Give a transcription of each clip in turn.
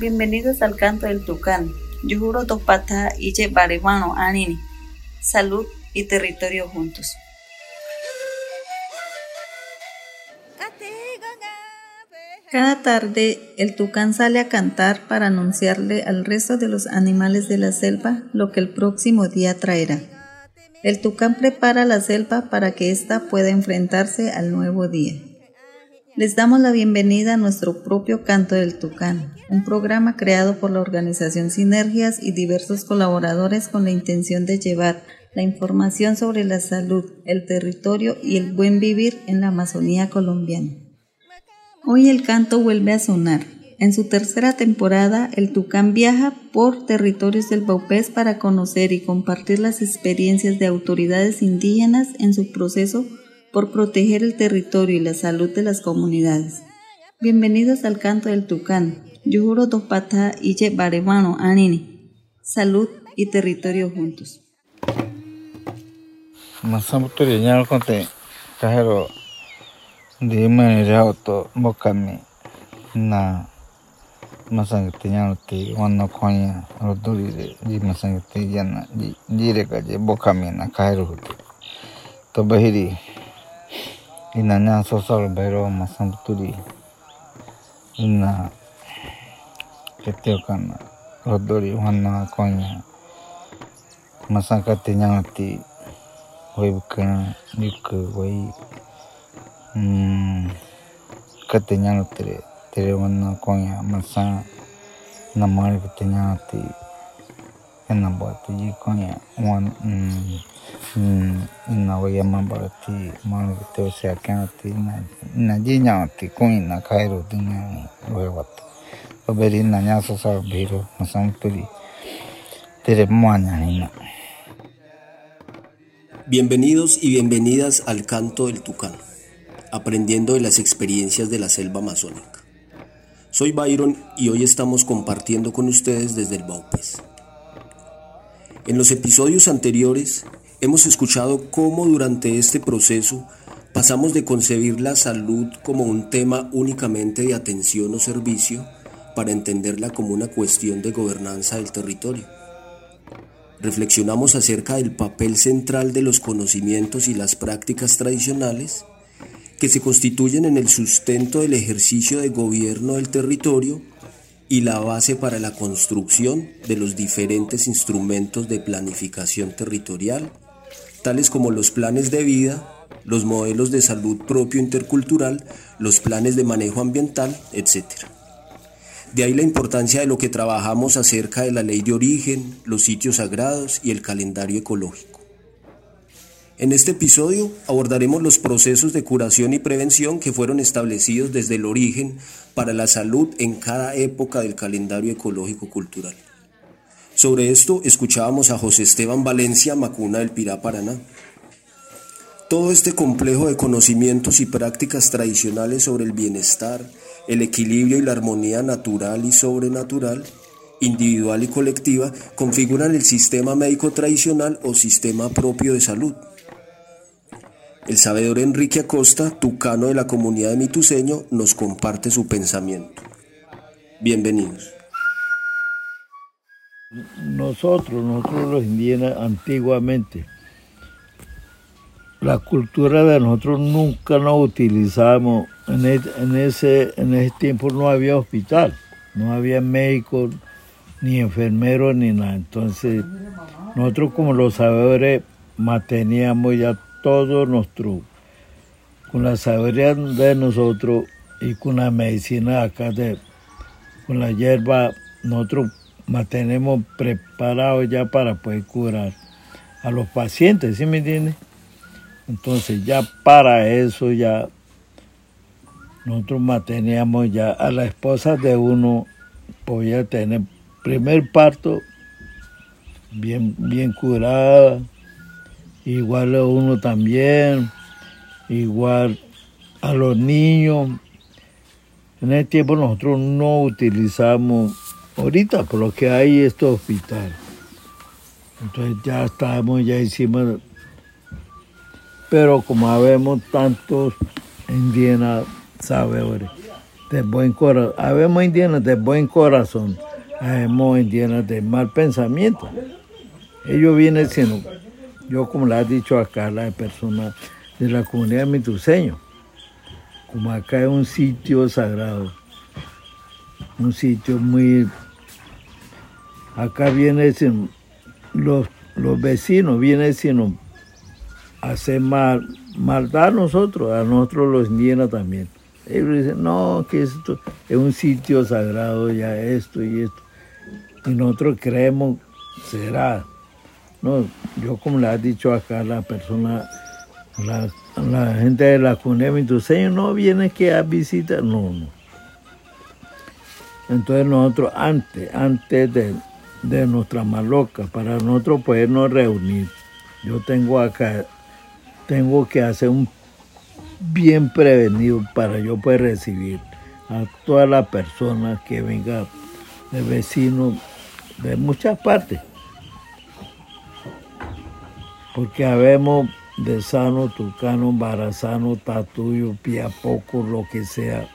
Bienvenidos al canto del tucán. Yo juro dos patas y baribano anini. Salud y territorio juntos. Cada tarde el tucán sale a cantar para anunciarle al resto de los animales de la selva lo que el próximo día traerá. El tucán prepara la selva para que ésta pueda enfrentarse al nuevo día. Les damos la bienvenida a nuestro propio Canto del Tucán, un programa creado por la organización Sinergias y diversos colaboradores con la intención de llevar la información sobre la salud, el territorio y el buen vivir en la Amazonía colombiana. Hoy el canto vuelve a sonar. En su tercera temporada, el Tucán viaja por territorios del Baupés para conocer y compartir las experiencias de autoridades indígenas en su proceso por proteger el territorio y la salud de las comunidades. Bienvenidos al canto del Tucán. Yujuro Topata Iche Baremano Anini. Salud y territorio juntos. di manera auto bokami na masangite nyanuti wanna konya roduri de ji masangite yana ji jire ka je bokami na huti to bahiri Inanya sosial sosol masang masam turi ina ketio kana rodori wana konya. Masangka te nyan ati wai bukana yuka wai hmm, kate nyan utere tere wana konya. Masang namari kate nyan ati ena bwati yi konya hmm, Bienvenidos y bienvenidas al canto del tucán aprendiendo de las experiencias de la selva amazónica. Soy Byron y hoy estamos compartiendo con ustedes desde el Baupés. En los episodios anteriores hemos escuchado cómo durante este proceso pasamos de concebir la salud como un tema únicamente de atención o servicio para entenderla como una cuestión de gobernanza del territorio. Reflexionamos acerca del papel central de los conocimientos y las prácticas tradicionales que se constituyen en el sustento del ejercicio de gobierno del territorio y la base para la construcción de los diferentes instrumentos de planificación territorial, como los planes de vida, los modelos de salud propio intercultural, los planes de manejo ambiental, etc. De ahí la importancia de lo que trabajamos acerca de la ley de origen, los sitios sagrados y el calendario ecológico. En este episodio abordaremos los procesos de curación y prevención que fueron establecidos desde el origen para la salud en cada época del calendario ecológico cultural. Sobre esto escuchábamos a José Esteban Valencia, Macuna del Pirá, Paraná. Todo este complejo de conocimientos y prácticas tradicionales sobre el bienestar, el equilibrio y la armonía natural y sobrenatural, individual y colectiva, configuran el sistema médico tradicional o sistema propio de salud. El sabedor Enrique Acosta, tucano de la comunidad de Mituseño, nos comparte su pensamiento. Bienvenidos. Nosotros, nosotros los indígenas antiguamente, la cultura de nosotros nunca nos utilizamos, en, ese, en ese tiempo no había hospital, no había médicos, ni enfermeros, ni nada. Entonces, nosotros como los sabedores manteníamos ya todo nuestro, con la sabiduría de nosotros y con la medicina acá, de, con la hierba, nosotros mantenemos preparados ya para poder curar a los pacientes, ¿sí me entiendes? Entonces ya para eso ya nosotros manteníamos ya a la esposa de uno podía tener primer parto bien, bien curada, igual a uno también, igual a los niños. En ese tiempo nosotros no utilizamos, ahorita por lo que hay este hospital. Entonces ya estamos, ya hicimos, pero como habemos tantos indígenas sabedores, de buen corazón, habemos indígenas de buen corazón, habemos indígenas de mal pensamiento. Ellos vienen siendo, yo como le ha dicho acá la persona de la comunidad mituseño, como acá es un sitio sagrado, un sitio muy... Acá viene los, los vecinos, vienen siendo hacer mal, maldad a nosotros, a nosotros los indígenas también. Ellos dicen, no, que esto es un sitio sagrado, ya esto y esto. Y nosotros creemos, será. No, yo como le ha dicho acá la persona, la, gente de la comunidad señor no viene que a visitar, no, no. Entonces nosotros antes, antes de, de nuestra maloca, para nosotros podernos reunir, yo tengo acá, tengo que hacer un bien prevenido para yo poder recibir a todas las personas que vengan de vecinos de muchas partes. Porque habemos de Sano, Tucano, Barazano, Tatuyo, Piapoco, lo que sea.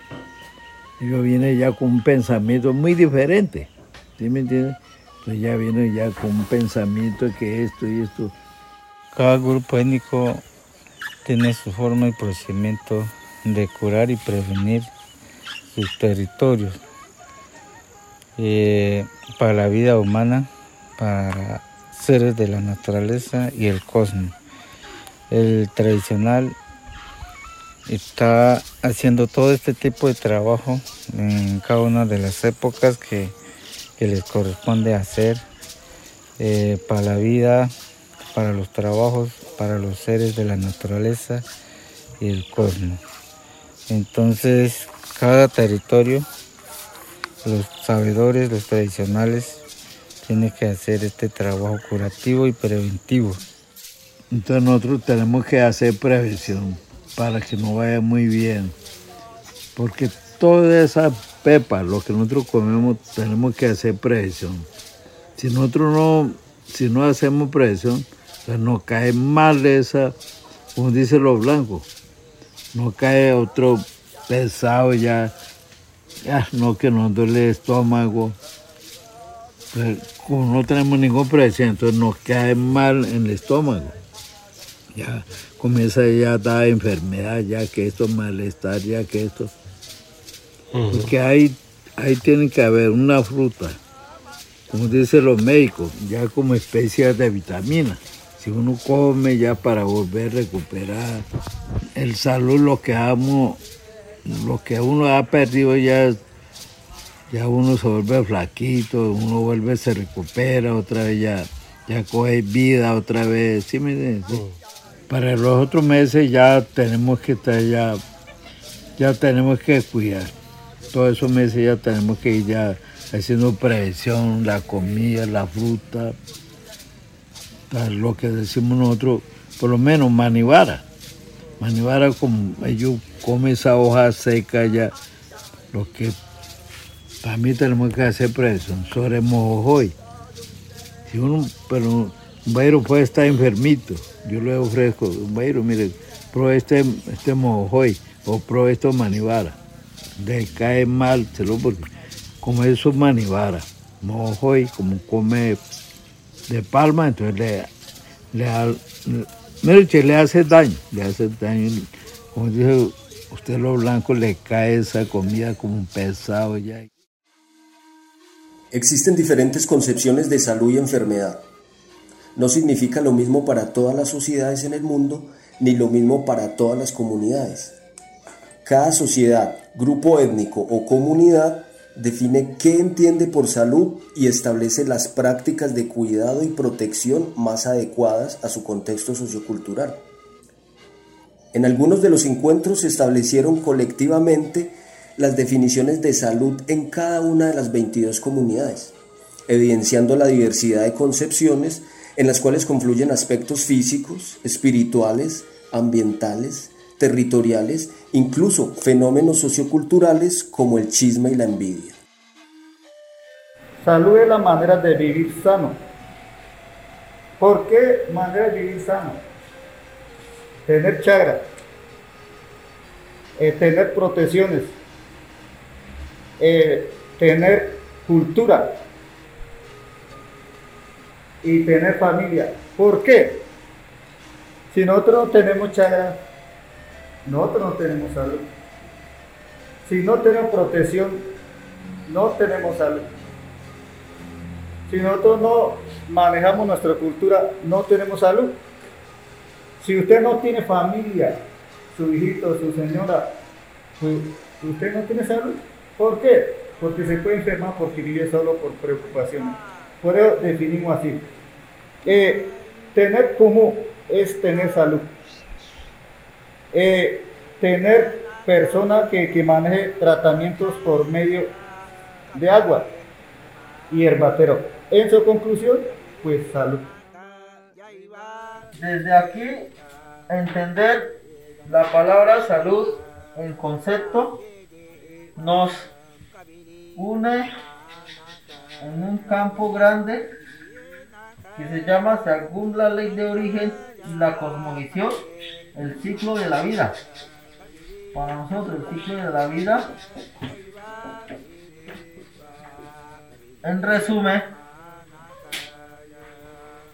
Ellos vienen ya con un pensamiento muy diferente. ¿Sí me entiendes? Pues ya vienen ya con un pensamiento que esto y esto. Cada grupo étnico tiene su forma y procedimiento de curar y prevenir sus territorios. Eh, para la vida humana, para seres de la naturaleza y el cosmos. El tradicional está haciendo todo este tipo de trabajo en cada una de las épocas que, les corresponde hacer eh, para la vida, para los trabajos, para los seres de la naturaleza y el cosmos. Entonces, cada territorio los sabedores, los tradicionales, tienen que hacer este trabajo curativo y preventivo. Entonces nosotros tenemos que hacer prevención para que nos vaya muy bien. Porque toda esa pepa, lo que nosotros comemos, tenemos que hacer prevención. Si nosotros no, si no hacemos prevención, pues nos cae mal esa, como dicen los blancos, nos cae otro pesado ya ya, no que nos duele el estómago. Pero como no tenemos ningún precio, entonces nos cae mal en el estómago. Ya comienza ya a dar enfermedad, ya que esto, malestar, ya que esto. Porque ahí, ahí tiene que haber una fruta, como dicen los médicos, ya como especie de vitamina. Si uno come ya para volver a recuperar el salud, lo que amo lo que uno ha perdido ya, ya uno se vuelve flaquito, uno vuelve, se recupera otra vez, ya, ya coge vida otra vez, ¿sí me entiendes? Para los otros meses ya tenemos que estar ya, ya tenemos que cuidar. Todos esos meses ya tenemos que ir ya haciendo prevención, la comida, la fruta, lo que decimos nosotros, por lo menos manivara. Manivara como ellos come esa hoja seca ya. Lo que para mí tenemos que hacer presión sobre mojojoy. Si uno, pero un bairo puede estar enfermito, yo le ofrezco, un bairo, mire, pro este, este mojojoy o pro esto manibara. Le cae mal, se porque como eso manibara, mojojoy, como come de palma, entonces le, le, le, le hace daño, le hace daño, como dije, usted lo blanco le cae esa comida como un pesado ya. Existen diferentes concepciones de salud y enfermedad. No significa lo mismo para todas las sociedades en el mundo, ni lo mismo para todas las comunidades. Cada sociedad, grupo étnico o comunidad define qué entiende por salud y establece las prácticas de cuidado y protección más adecuadas a su contexto sociocultural. En algunos de los encuentros se establecieron colectivamente las definiciones de salud en cada una de las 22 comunidades, evidenciando la diversidad de concepciones en las cuales confluyen aspectos físicos, espirituales, ambientales, territoriales, incluso fenómenos socioculturales como el chisme y la envidia. Salud es la manera de vivir sano. ¿Por qué manera de vivir sano? tener chagra, eh, tener protecciones, eh, tener cultura y tener familia. ¿Por qué? Si nosotros no tenemos chagra, nosotros no tenemos salud. Si no tenemos protección, no tenemos salud. Si nosotros no manejamos nuestra cultura, no tenemos salud. Si usted no tiene familia, su hijito, su señora, pues usted no tiene salud. ¿Por qué? Porque se puede enfermar porque vive solo por preocupaciones. Por eso definimos así. Eh, tener común es tener salud. Eh, tener persona que, que maneje tratamientos por medio de agua y herbatero. En su conclusión, pues salud. Desde aquí, entender la palabra salud, el concepto, nos une en un campo grande que se llama, según la ley de origen la cosmovisión, el ciclo de la vida. Para nosotros el ciclo de la vida, en resumen,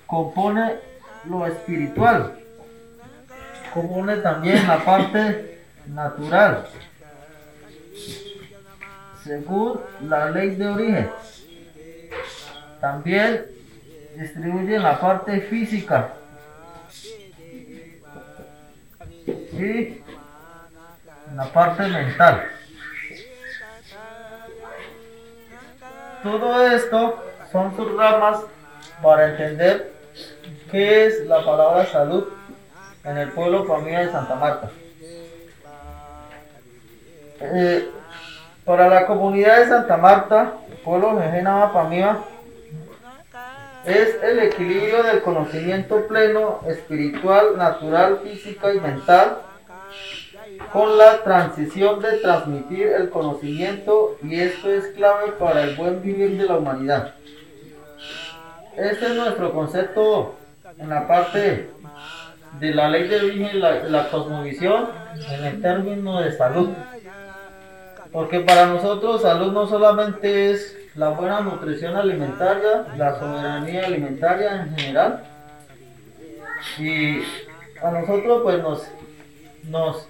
compone lo espiritual, compone también la parte natural, según la ley de origen. También distribuye la parte física y la parte mental. Todo esto son sus ramas para entender qué es la palabra salud en el pueblo familia de Santa Marta. Eh, para la comunidad de Santa Marta, pueblo Jejena Pamía, es el equilibrio del conocimiento pleno, espiritual, natural, física y mental, con la transición de transmitir el conocimiento y esto es clave para el buen vivir de la humanidad. Este es nuestro concepto en la parte de la ley de origen y la, la cosmovisión en el término de salud. Porque para nosotros salud no solamente es la buena nutrición alimentaria, la soberanía alimentaria en general. Y a nosotros pues nos, nos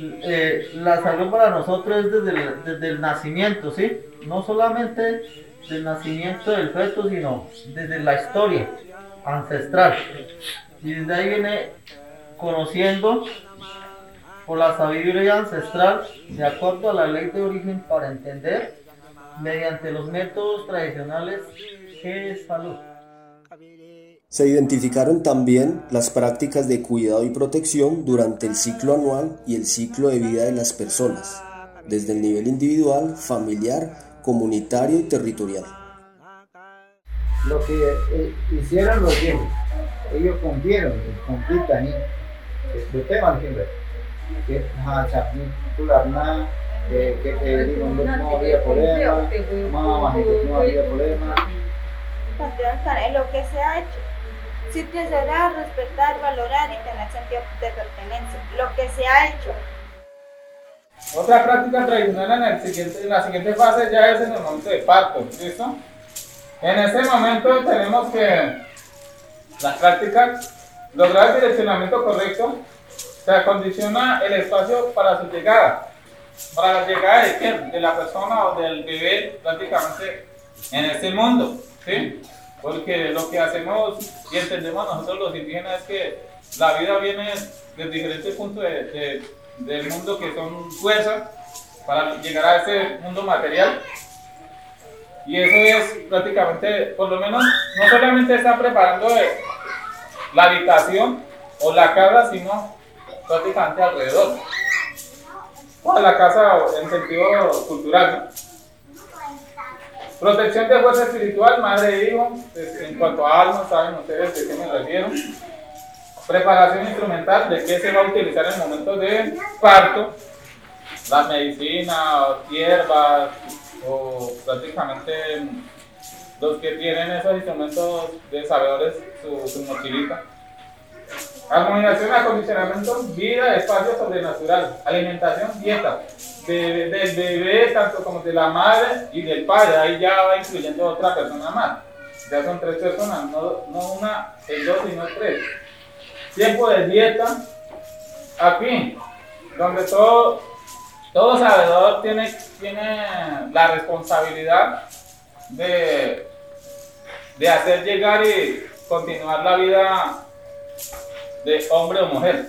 eh, la salud para nosotros es desde el, desde el nacimiento, ¿sí? No solamente del nacimiento del feto, sino desde la historia ancestral. Y desde ahí viene conociendo por la sabiduría ancestral, de acuerdo a la ley de origen, para entender mediante los métodos tradicionales qué es salud. Se identificaron también las prácticas de cuidado y protección durante el ciclo anual y el ciclo de vida de las personas, desde el nivel individual, familiar, comunitario y territorial. Lo que eh, hicieron los viejos, ellos cumplieron, también. El tema siempre, que que te digo, no había problema, mamá, no había problema. Lo que se ha hecho sí preservar, respetar, valorar y tener sentido de pertenencia. Lo que se ha hecho. Otra práctica tradicional en, el siguiente, en la siguiente fase ya es en el momento de parto, ¿listo? En este momento tenemos que las prácticas, lograr el direccionamiento correcto, se acondiciona el espacio para su llegada, para la llegada de quién, de la persona o del bebé prácticamente en este mundo, ¿sí? Porque lo que hacemos y entendemos nosotros los indígenas es que la vida viene de diferentes puntos de, del mundo que son fuerza para llegar a ese mundo material. Y eso es prácticamente, por lo menos, no solamente está preparando la habitación o la casa, sino prácticamente alrededor. O la casa en sentido cultural. Protección de fuerza espiritual, madre e hijo, pues, en cuanto a alma, saben ustedes de qué me refiero. Preparación instrumental, de qué se va a utilizar en el momento de parto, la medicina, hierbas, o prácticamente los que tienen esos instrumentos de sabedores, su, su mochilita. Armonización, acondicionamiento, vida, espacio sobrenatural, alimentación, dieta del bebé, tanto como de la madre y del padre. Ahí ya va incluyendo otra persona más. Ya son tres personas, no, no una, el dos, sino tres. Tiempo de dieta. Aquí, donde todo, todo sabedor tiene, tiene la responsabilidad de, de hacer llegar y continuar la vida de hombre o mujer.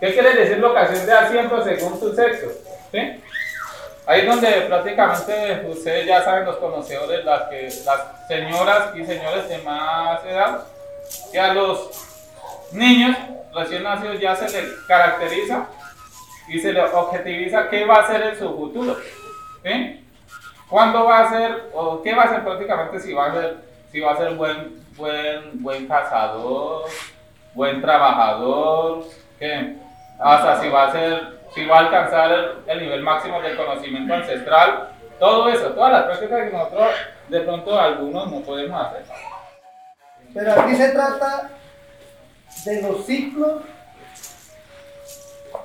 ¿Qué quiere decir lo que de asiento según su sexo? ¿Sí? Ahí donde prácticamente ustedes ya saben, los conocedores, las, que, las señoras y señores de más edad, que a los niños recién nacidos ya se les caracteriza y se les objetiviza qué va a ser en su futuro. ¿sí? ¿Cuándo va a ser, o qué va a ser prácticamente si va a ser, si va a ser buen, buen, buen cazador, buen trabajador, ¿qué? Hasta si va a ser si va a alcanzar el, nivel máximo del conocimiento ancestral, todo eso, todas las prácticas que nosotros de pronto algunos no podemos hacer. Pero aquí se trata de los ciclos,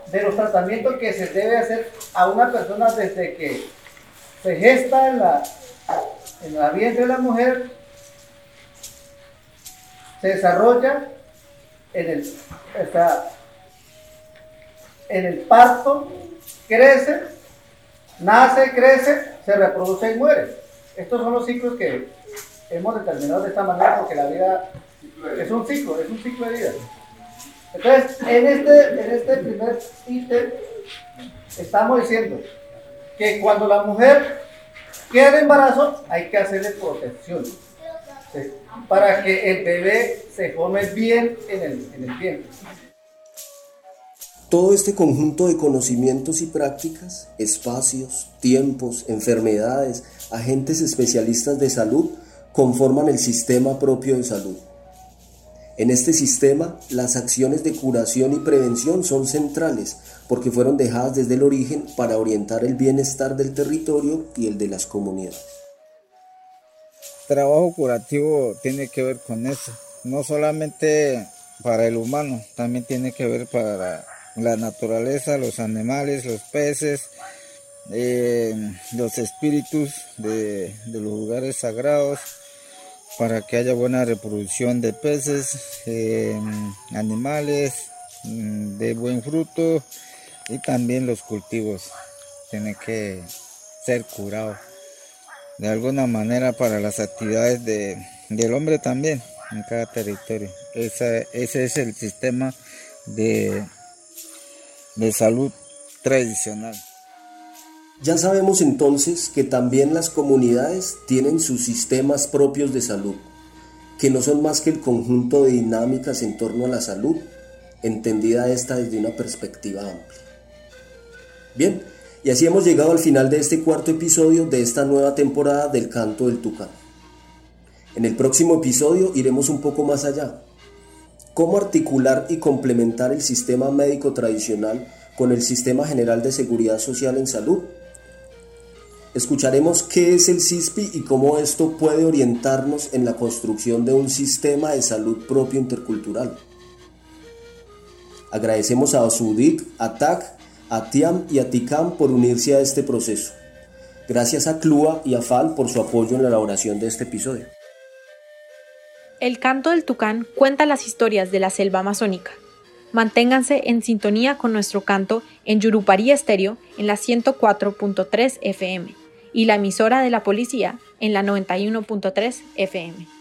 de los tratamientos que se debe hacer a una persona desde que se gesta en la, en la vientre de la mujer, se desarrolla en el, en el parto, crece, nace, crece, se reproduce y muere. Estos son los ciclos que hemos determinado de esta manera porque la vida es un ciclo, es un ciclo de vida. Entonces, en este, en este primer ítem estamos diciendo que cuando la mujer queda en embarazo hay que hacerle protección para que el bebé se forme bien en el, en el vientre. Todo este conjunto de conocimientos y prácticas, espacios, tiempos, enfermedades, agentes especialistas de salud, conforman el sistema propio de salud. En este sistema, las acciones de curación y prevención son centrales porque fueron dejadas desde el origen para orientar el bienestar del territorio y el de las comunidades. Trabajo curativo tiene que ver con eso, no solamente para el humano, también tiene que ver para la naturaleza, los animales, los peces, eh, los espíritus de, los lugares sagrados, para que haya buena reproducción de peces, eh, animales, mm, de buen fruto y también los cultivos. Tiene que ser curado de alguna manera para las actividades de, del hombre también en cada territorio. ese es el sistema de de salud tradicional. Ya sabemos entonces que también las comunidades tienen sus sistemas propios de salud, que no son más que el conjunto de dinámicas en torno a la salud, entendida esta desde una perspectiva amplia. Bien, y así hemos llegado al final de este cuarto episodio de esta nueva temporada del Canto del Tucán. En el próximo episodio iremos un poco más allá, cómo articular y complementar el sistema médico tradicional con el Sistema General de Seguridad Social en Salud. Escucharemos qué es el CISPI y cómo esto puede orientarnos en la construcción de un sistema de salud propio intercultural. Agradecemos a Osudit, a TAC, a TIAM y a TICAM por unirse a este proceso. Gracias a CLUA y a FAL por su apoyo en la elaboración de este episodio. El canto del tucán cuenta las historias de la selva amazónica. Manténganse en sintonía con nuestro canto en Yurupari Estéreo en la 104.3 FM y la emisora de la policía en la 91.3 FM.